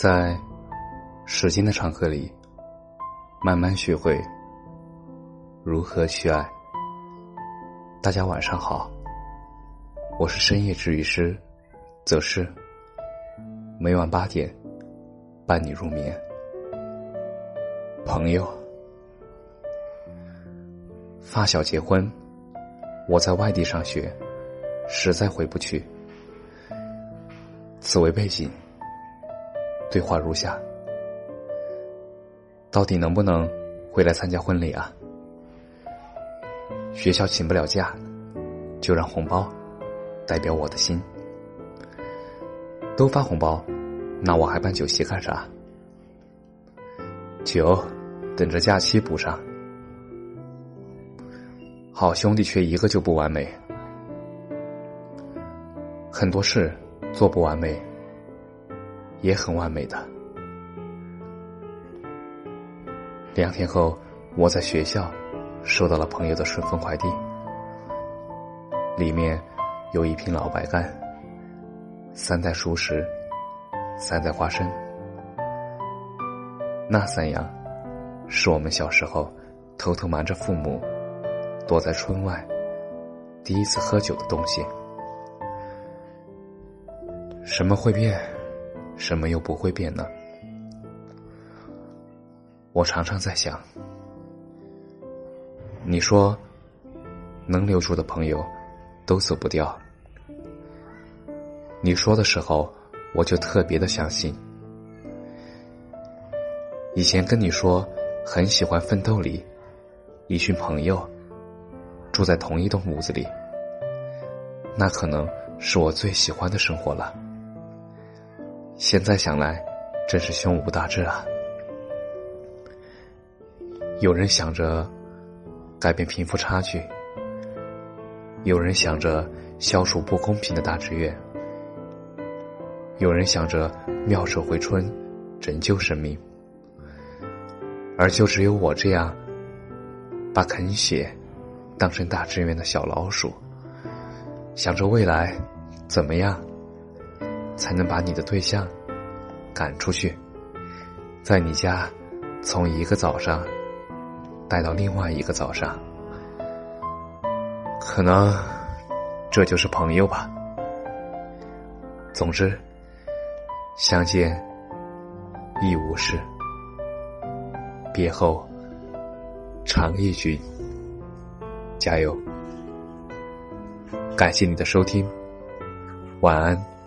在时间的长河里，慢慢学会如何去爱。大家晚上好，我是深夜治愈师，则是每晚八点伴你入眠。朋友，发小结婚，我在外地上学，实在回不去。此为背景。对话如下：到底能不能回来参加婚礼啊？学校请不了假，就让红包代表我的心。都发红包，那我还办酒席干啥？酒等着假期补上。好兄弟却一个就不完美，很多事做不完美。也很完美的。两天后，我在学校收到了朋友的顺丰快递，里面有一瓶老白干、三袋熟食、三袋花生。那三样是我们小时候偷偷瞒着父母，躲在村外第一次喝酒的东西。什么会变？什么又不会变呢？我常常在想，你说能留住的朋友都走不掉。你说的时候，我就特别的相信。以前跟你说很喜欢《奋斗》里一群朋友住在同一栋屋子里，那可能是我最喜欢的生活了。现在想来，真是胸无大志啊！有人想着改变贫富差距，有人想着消除不公平的大志愿，有人想着妙手回春，拯救生命，而就只有我这样把啃血当成大志愿的小老鼠，想着未来怎么样。才能把你的对象赶出去，在你家从一个早上待到另外一个早上，可能这就是朋友吧。总之，相见亦无事，别后常忆君。加油！感谢你的收听，晚安。